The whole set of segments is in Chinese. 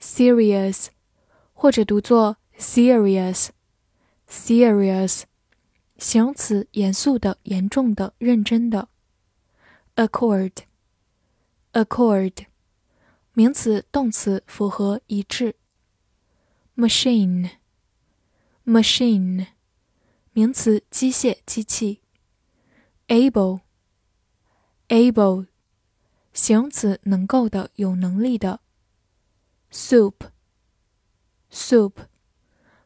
serious，或者读作 serious，serious，形容词，严肃的、严重的、认真的。Accord，accord，名词、动词符合一致。Machine，machine，名词，机械、机器。able，able，形容词，能够的，有能力的。soup，soup，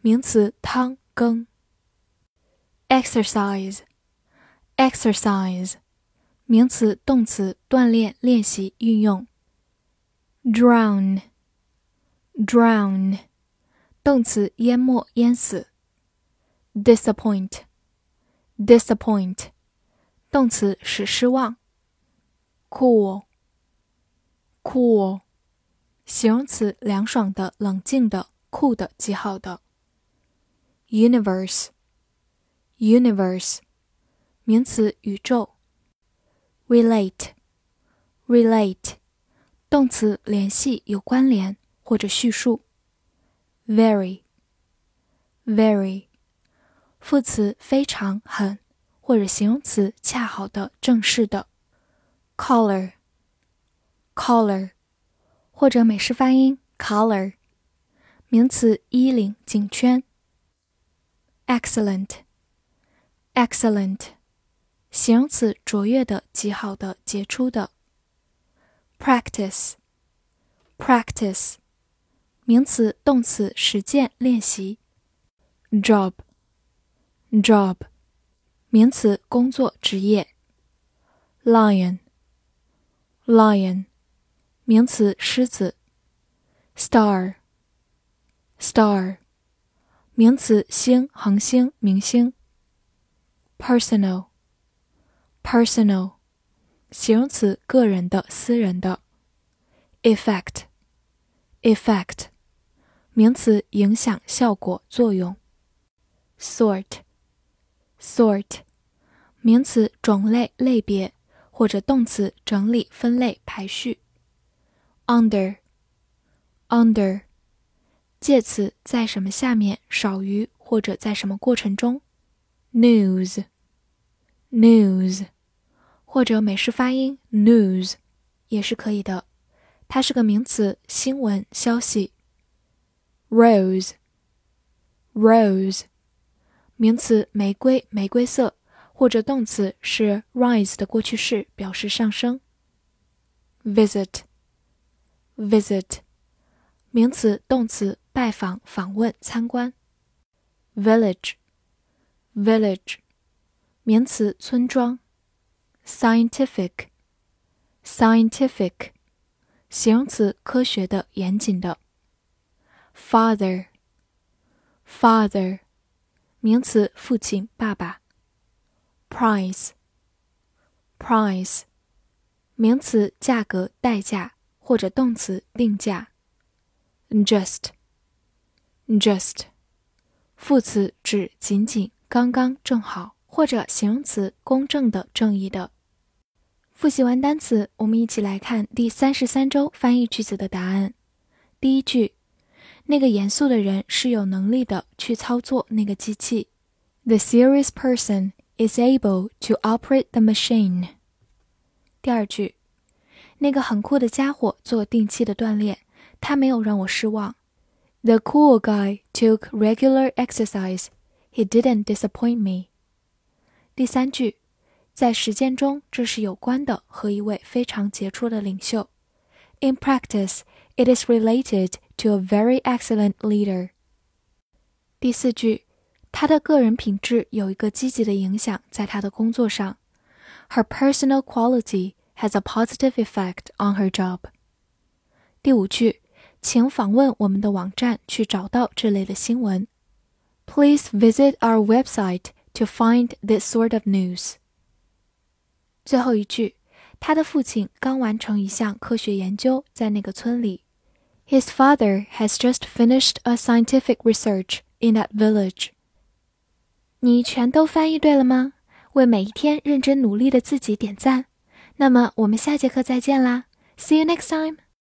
名词，汤羹。exercise，exercise，名词、动词，锻炼、练习、运用。drown，drown，动词，淹没、淹死。disappoint，disappoint。动词使失望。cool，cool， 形容词凉爽的、冷静的、酷的、极好的。universe，universe，名词宇宙。relate，relate，动词联系、有关联或者叙述。very，very，副词非常、很。或者形容词恰好的、正式的，collar，collar，或者美式发音 collar，名词衣领、颈圈。excellent，excellent，形容词卓越的、极好的、杰出的。practice，practice，名词、动词实践、练习。job，job。名词，工作、职业。lion，lion，名词，狮子。star，star，名词，星、恒星、明星。personal，personal，形容词，个人的、私人的。effect，effect，名词，影响、效果、作用。sort。sort，名词，种类、类别，或者动词，整理、分类、排序。under，under，介词，在什么下面，少于或者在什么过程中。news，news，或者美式发音 news 也是可以的，它是个名词，新闻、消息。rose，rose。名词玫瑰、玫瑰色，或者动词是 rise 的过去式，表示上升。 visit，visit，名词、动词拜访、访问、参观。village，village，名词村庄。scientific，scientific，形容词科学的、严谨的。father，father。名词，父亲、爸爸。price，price，名词，价格、代价， 或者动词，定价。just，just，副词，指仅仅、刚刚、正好，或者形容词，公正的、正义的。复习完单词，我们一起来看第三十三周翻译句子的答案。第一句。那个严肃的人是有能力的去操作那个机器。The serious person is able to operate the machine。第二句，那个很酷的家伙做定期的锻炼，他没有让我失望。The cool guy took regular exercise. He didn't disappoint me. 第三句，在实践中这是有关的和一位非常杰出的领袖。In practice, it is related to a very excellent leader。第四句，他的个人品质有一个积极的影响在他的工作上。Her personal quality has a positive effect on her job。第五句， 请访问我们的网站去找到这类的新闻。Please visit our website to find this sort of news。最后一句，他的父亲刚完成一项科学研究，在那个村里。His father has just finished a scientific research in that village。你全都翻译对了吗？为每一天认真努力的自己点赞。 那么我们下节课再见啦！See you next time.